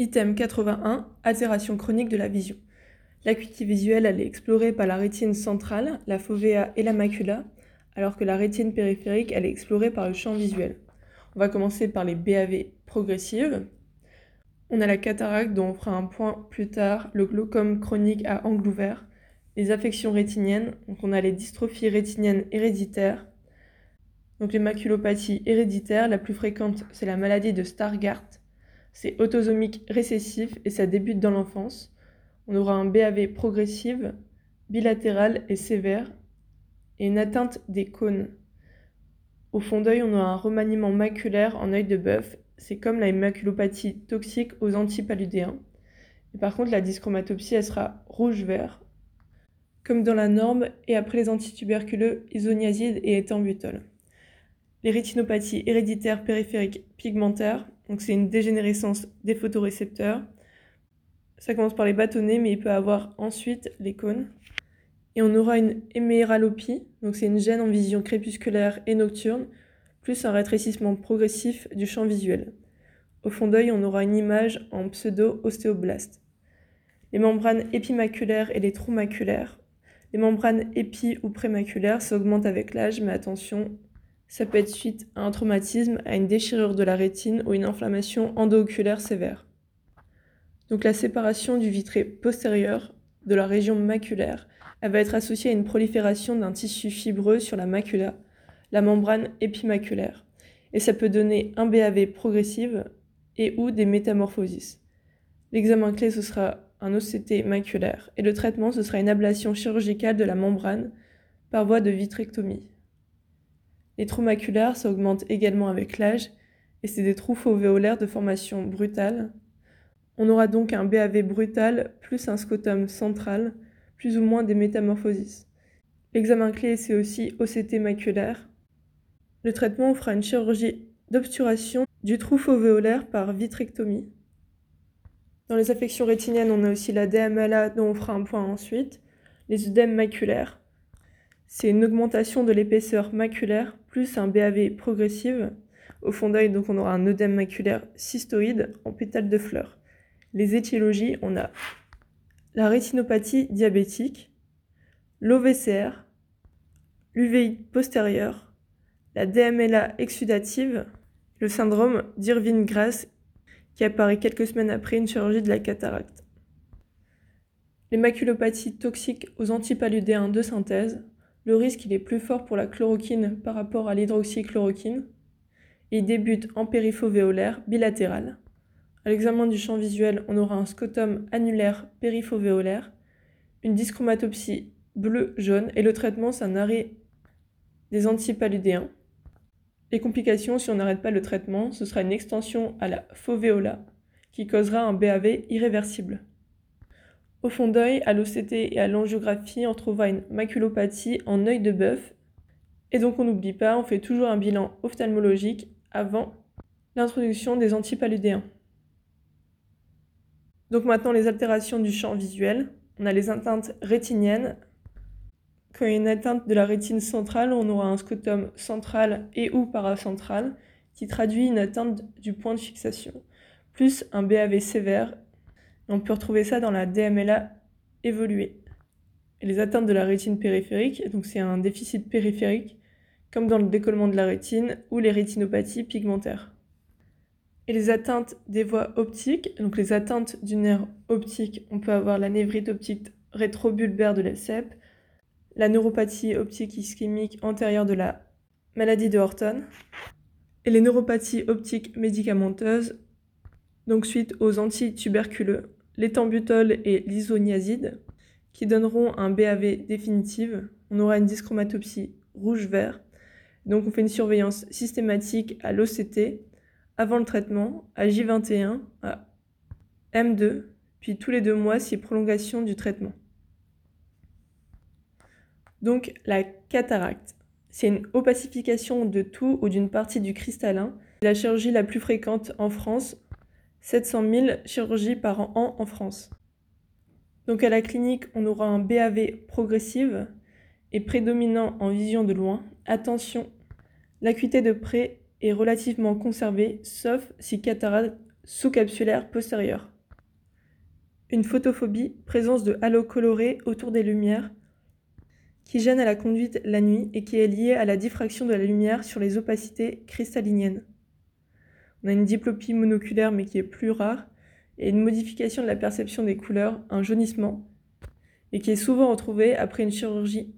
Item 81, altération chronique de la vision. L'acuité visuelle, elle est explorée par la rétine centrale, la fovea et la macula, alors que la rétine périphérique, elle est explorée par le champ visuel. On va commencer par les BAV progressives. On a la cataracte dont on fera un point plus tard, le glaucome chronique à angle ouvert, les affections rétiniennes, donc on a les dystrophies rétiniennes héréditaires. Donc les maculopathies héréditaires, la plus fréquente, c'est la maladie de Stargardt, c'est autosomique récessif et ça débute dans l'enfance. On aura un BAV progressive, bilatéral et sévère et une atteinte des cônes. Au fond d'œil, on aura un remaniement maculaire en œil de bœuf. C'est comme la maculopathie toxique aux antipaludéens. Et par contre, la dyschromatopsie, elle sera rouge-vert, comme dans la norme, et après les antituberculeux, isoniazide et éthambutol. Les rétinopathies héréditaires périphériques pigmentaires, donc c'est une dégénérescence des photorécepteurs. Ça commence par les bâtonnets, mais il peut avoir ensuite les cônes. Et on aura une héméralopie, donc c'est une gêne en vision crépusculaire et nocturne, plus un rétrécissement progressif du champ visuel. Au fond d'œil, on aura une image en pseudo-ostéoblaste. Les membranes épimaculaires et les trous maculaires. Les membranes épi- ou prémaculaires s'augmentent avec l'âge, mais attention, ça peut être suite à un traumatisme, à une déchirure de la rétine ou une inflammation endooculaire sévère. Donc la séparation du vitré postérieur de la région maculaire, elle va être associée à une prolifération d'un tissu fibreux sur la macula, la membrane épimaculaire. Et ça peut donner un BAV progressive et ou des métamorphosis. L'examen clé, ce sera un OCT maculaire et le traitement, ce sera une ablation chirurgicale de la membrane par voie de vitrectomie. Les trous maculaires s'augmentent également avec l'âge et c'est des trous fovéolaires de formation brutale. On aura donc un BAV brutal plus un scotum central, plus ou moins des métamorphoses. L'examen clé, c'est aussi OCT maculaire. Le traitement fera une chirurgie d'obturation du trou fovéolaire par vitrectomie. Dans les affections rétiniennes, on a aussi la DMLA dont on fera un point ensuite, les œdèmes maculaires. C'est une augmentation de l'épaisseur maculaire plus un BAV progressive. Au fond d'œil, donc on aura un œdème maculaire cystoïde en pétale de fleurs. Les étiologies, on a la rétinopathie diabétique, l'OVCR, l'uvéite postérieure, la DMLA exudative, le syndrome d'Irvine-Grass qui apparaît quelques semaines après une chirurgie de la cataracte. Les maculopathies toxiques aux antipaludéens de synthèse, le risque est plus fort pour la chloroquine par rapport à l'hydroxychloroquine. Il débute en périfovéolaire bilatéral. À l'examen du champ visuel, on aura un scotum annulaire périfovéolaire, une dyschromatopsie bleu-jaune et le traitement c'est un arrêt des antipaludéens. Les complications, si on n'arrête pas le traitement, ce sera une extension à la fovéola qui causera un BAV irréversible. Au fond d'œil, à l'OCT et à l'angiographie, on trouvera une maculopathie en œil de bœuf. Et donc on n'oublie pas, on fait toujours un bilan ophtalmologique avant l'introduction des antipaludéens. Donc maintenant les altérations du champ visuel. On a les atteintes rétiniennes. Quand il y a une atteinte de la rétine centrale, on aura un scotum central et ou paracentral qui traduit une atteinte du point de fixation, plus un BAV sévère on peut retrouver ça dans la DMLA évoluée. Les atteintes de la rétine périphérique, donc c'est un déficit périphérique, comme dans le décollement de la rétine ou les rétinopathies pigmentaires. Et les atteintes des voies optiques, donc les atteintes du nerf optique, on peut avoir la névrite optique rétrobulbaire de la CEP, la neuropathie optique ischémique antérieure de la maladie de Horton, et les neuropathies optiques médicamenteuses, donc suite aux antituberculeux, l'éthambutol et l'isoniazide, qui donneront un BAV définitif. On aura une dyschromatopsie rouge-vert. Donc on fait une surveillance systématique à l'OCT avant le traitement, à J21, à M2, puis tous les deux mois si prolongation du traitement. Donc la cataracte, c'est une opacification de tout ou d'une partie du cristallin. La chirurgie la plus fréquente en France 700 000 chirurgies par an en France. Donc à la clinique, on aura un BAV progressive et prédominant en vision de loin. Attention, l'acuité de près est relativement conservée, sauf si cataracte sous-capsulaire postérieure. Une photophobie, présence de halos colorés autour des lumières, qui gêne à la conduite la nuit et qui est liée à la diffraction de la lumière sur les opacités cristalliniennes. On a une diplopie monoculaire mais qui est plus rare, et une modification de la perception des couleurs, un jaunissement, et qui est souvent retrouvée après une chirurgie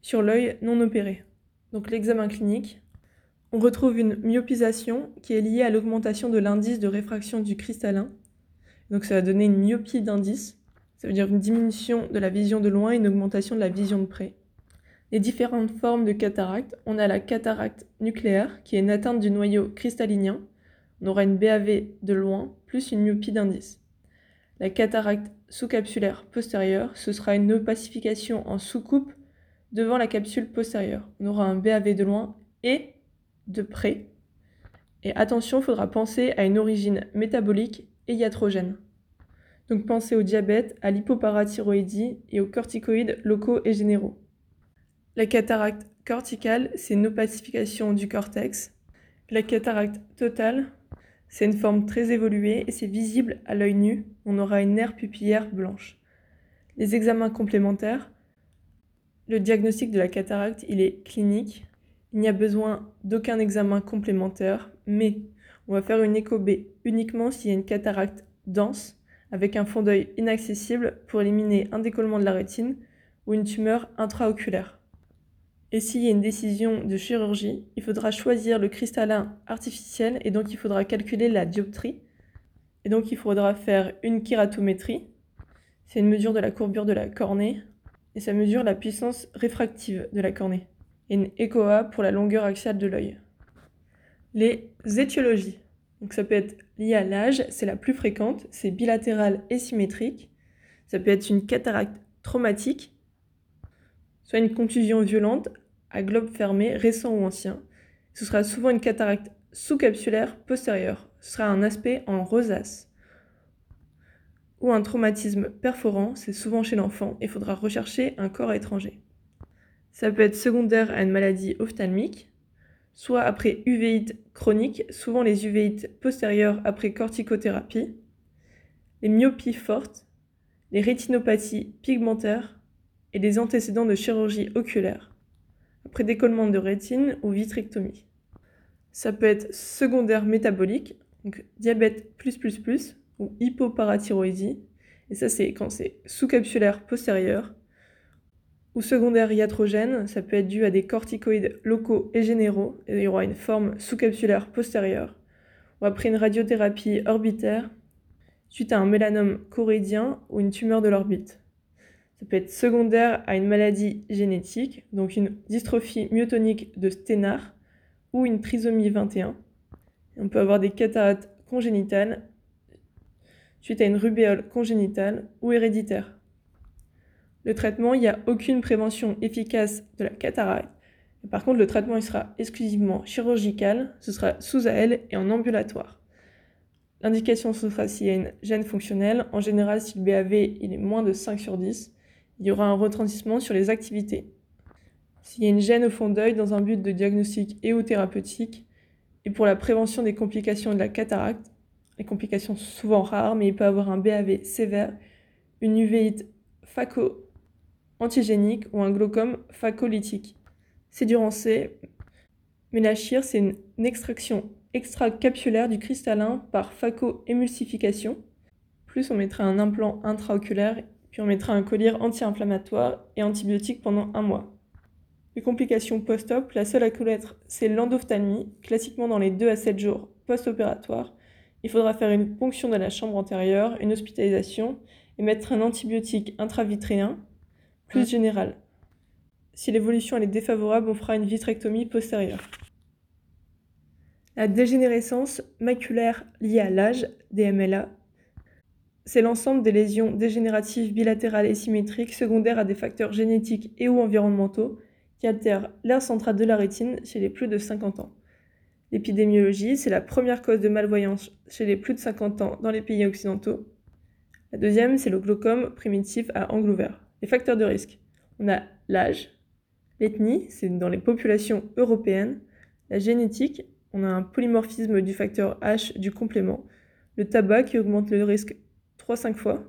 sur l'œil non opéré. Donc l'examen clinique, on retrouve une myopisation qui est liée à l'augmentation de l'indice de réfraction du cristallin. Donc ça va donner une myopie d'indice, ça veut dire une diminution de la vision de loin et une augmentation de la vision de près les différentes formes de cataracte. On a la cataracte nucléaire, qui est une atteinte du noyau cristallinien. On aura une BAV de loin, plus une myopie d'indice. La cataracte sous-capsulaire postérieure, ce sera une opacification en sous-coupe devant la capsule postérieure. On aura un BAV de loin et de près. Et attention, il faudra penser à une origine métabolique et iatrogène. Donc pensez au diabète, à l'hypoparathyroïdie et aux corticoïdes locaux et généraux. La cataracte corticale, c'est une opacification du cortex. La cataracte totale, c'est une forme très évoluée et c'est visible à l'œil nu. On aura une nerf pupillaire blanche. Les examens complémentaires. Le diagnostic de la cataracte, il est clinique. Il n'y a besoin d'aucun examen complémentaire, mais on va faire une écho B uniquement s'il y a une cataracte dense avec un fond d'œil inaccessible pour éliminer un décollement de la rétine ou une tumeur intraoculaire. Et s'il y a une décision de chirurgie, il faudra choisir le cristallin artificiel et donc il faudra calculer la dioptrie. Et donc il faudra faire une kératométrie. C'est une mesure de la courbure de la cornée et ça mesure la puissance réfractive de la cornée. Et une ECOA pour la longueur axiale de l'œil. Les étiologies. Donc ça peut être lié à l'âge, c'est la plus fréquente, c'est bilatéral et symétrique. Ça peut être une cataracte traumatique soit une contusion violente à globe fermé, récent ou ancien. Ce sera souvent une cataracte sous-capsulaire postérieure. Ce sera un aspect en rosace. Ou un traumatisme perforant, c'est souvent chez l'enfant, il faudra rechercher un corps étranger. Ça peut être secondaire à une maladie ophtalmique, soit après uvéite chronique, souvent les uvéites postérieures après corticothérapie, les myopies fortes, les rétinopathies pigmentaires, et des antécédents de chirurgie oculaire, après décollement de rétine ou vitrectomie. Ça peut être secondaire métabolique, donc diabète ou hypoparathyroïdie, et ça c'est quand c'est sous-capsulaire postérieur, ou secondaire iatrogène, ça peut être dû à des corticoïdes locaux et généraux, et il y aura une forme sous-capsulaire postérieure, ou après une radiothérapie orbitaire, suite à un mélanome chorédien ou une tumeur de l'orbite. Ça peut être secondaire à une maladie génétique, donc une dystrophie myotonique de Sténard ou une trisomie 21. on peut avoir des cataractes congénitales suite à une rubéole congénitale ou héréditaire. Le traitement, il n'y a aucune prévention efficace de la cataracte. par contre, le traitement il sera exclusivement chirurgical, ce sera sous AL et en ambulatoire. L'indication, ce sera s'il y a une gêne fonctionnelle. En général, si le BAV il est moins de 5 sur 10, il y aura un retentissement sur les activités. S'il y a une gêne au fond d'œil dans un but de diagnostic et ou thérapeutique, et pour la prévention des complications de la cataracte, les complications sont souvent rares, mais il peut avoir un BAV sévère, une uvéite phaco-antigénique ou un glaucome phacolytique. C'est durant C, mais la chire, c'est une, extraction extracapsulaire du cristallin par phaco-émulsification. Plus on mettra un implant intraoculaire puis on mettra un collier anti-inflammatoire et antibiotique pendant un mois. Les complications post-op, la seule à connaître, c'est l'endophtalmie, classiquement dans les 2 à 7 jours post-opératoire. Il faudra faire une ponction de la chambre antérieure, une hospitalisation et mettre un antibiotique intravitréen, plus général. Si l'évolution est défavorable, on fera une vitrectomie postérieure. La dégénérescence maculaire liée à l'âge, DMLA, c'est l'ensemble des lésions dégénératives bilatérales et symétriques secondaires à des facteurs génétiques et ou environnementaux qui altèrent l'air central de la rétine chez les plus de 50 ans. L'épidémiologie, c'est la première cause de malvoyance chez les plus de 50 ans dans les pays occidentaux. La deuxième, c'est le glaucome primitif à angle ouvert. Les facteurs de risque. On a l'âge, l'ethnie, c'est dans les populations européennes, la génétique, on a un polymorphisme du facteur H du complément, le tabac qui augmente le risque 3-5 fois,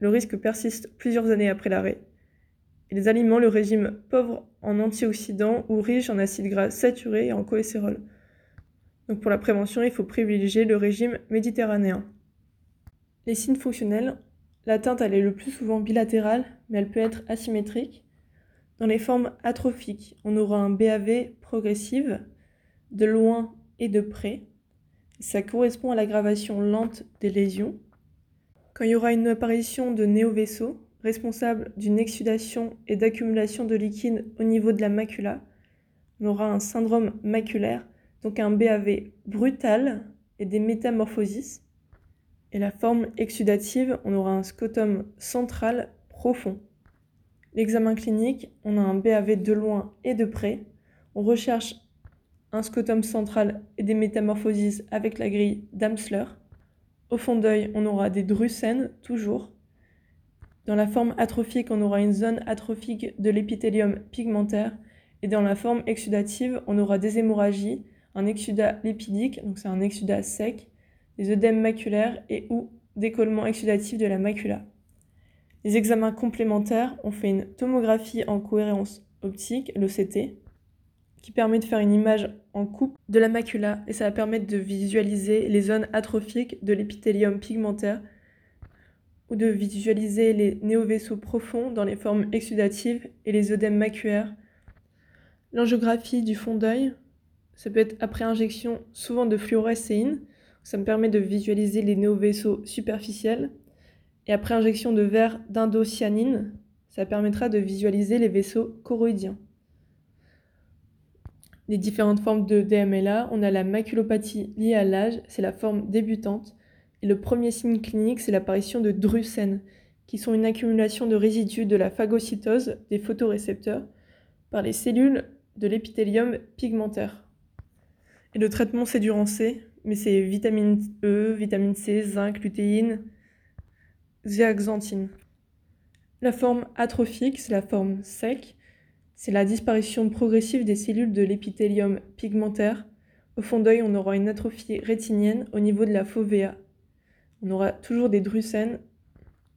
le risque persiste plusieurs années après l'arrêt, les aliments, le régime pauvre en antioxydants ou riche en acides gras saturés et en cholestérol. Donc pour la prévention, il faut privilégier le régime méditerranéen. Les signes fonctionnels, l'atteinte elle est le plus souvent bilatérale, mais elle peut être asymétrique. Dans les formes atrophiques, on aura un BAV progressive, de loin et de près. Ça correspond à l'aggravation lente des lésions. Quand il y aura une apparition de néovaisseaux, responsable d'une exsudation et d'accumulation de liquide au niveau de la macula, on aura un syndrome maculaire, donc un BAV brutal et des métamorphosis. Et la forme exsudative, on aura un scotum central profond. L'examen clinique, on a un BAV de loin et de près. On recherche un scotum central et des métamorphoses avec la grille d'Amsler. Au fond d'œil, on aura des drusènes, toujours. Dans la forme atrophique, on aura une zone atrophique de l'épithélium pigmentaire. Et dans la forme exsudative, on aura des hémorragies, un exsudat lipidique, donc c'est un exsudat sec, des œdèmes maculaires et ou décollement exsudatif de la macula. Les examens complémentaires, on fait une tomographie en cohérence optique, l'OCT, qui permet de faire une image en coupe de la macula et ça va permettre de visualiser les zones atrophiques de l'épithélium pigmentaire ou de visualiser les néovaisseaux profonds dans les formes exsudatives et les œdèmes maculaires. L'angiographie du fond d'œil, ça peut être après injection souvent de fluorescéine, ça me permet de visualiser les néovaisseaux superficiels et après injection de verre d'indocyanine, ça permettra de visualiser les vaisseaux choroïdiens. Les différentes formes de DMLA, on a la maculopathie liée à l'âge, c'est la forme débutante. Et le premier signe clinique, c'est l'apparition de drusènes, qui sont une accumulation de résidus de la phagocytose des photorécepteurs par les cellules de l'épithélium pigmentaire. Et le traitement, c'est du C, mais c'est vitamine E, vitamine C, zinc, lutéine, zeaxanthine. La forme atrophique, c'est la forme sec. C'est la disparition progressive des cellules de l'épithélium pigmentaire. Au fond d'œil, on aura une atrophie rétinienne au niveau de la fovea. On aura toujours des drusènes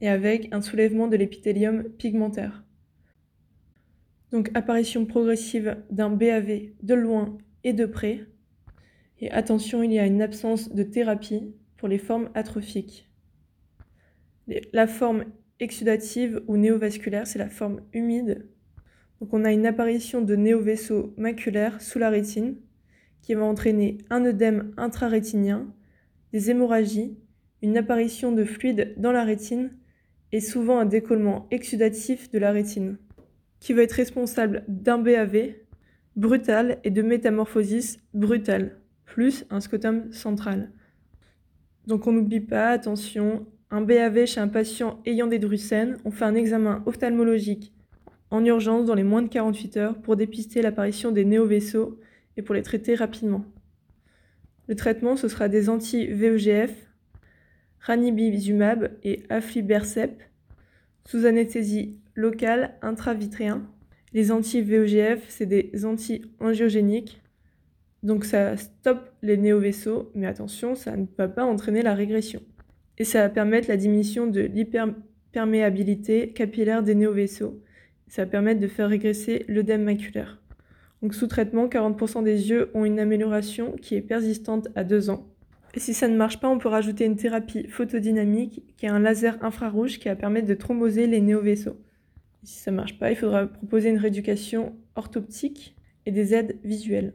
et avec un soulèvement de l'épithélium pigmentaire. Donc apparition progressive d'un BAV de loin et de près. Et attention, il y a une absence de thérapie pour les formes atrophiques. La forme exsudative ou néovasculaire, c'est la forme humide. Donc on a une apparition de néovaisseaux maculaires sous la rétine qui va entraîner un œdème intrarétinien, des hémorragies, une apparition de fluide dans la rétine et souvent un décollement exsudatif de la rétine qui va être responsable d'un BAV brutal et de métamorphosis brutale, plus un scotum central. Donc on n'oublie pas, attention, un BAV chez un patient ayant des drusènes, on fait un examen ophtalmologique en urgence dans les moins de 48 heures pour dépister l'apparition des néovaisseaux et pour les traiter rapidement. Le traitement, ce sera des anti-VEGF, ranibizumab et aflibercept, sous anesthésie locale intravitréen. Les anti-VEGF, c'est des anti-angiogéniques, donc ça stoppe les néovaisseaux, mais attention, ça ne va pas entraîner la régression et ça va permettre la diminution de l'hyperperméabilité capillaire des néovaisseaux. Ça va permettre de faire régresser l'œdème maculaire. Donc sous traitement, 40% des yeux ont une amélioration qui est persistante à 2 ans. Et si ça ne marche pas, on peut rajouter une thérapie photodynamique qui est un laser infrarouge qui va permettre de thromboser les néovaisseaux. si ça ne marche pas, il faudra proposer une rééducation orthoptique et des aides visuelles.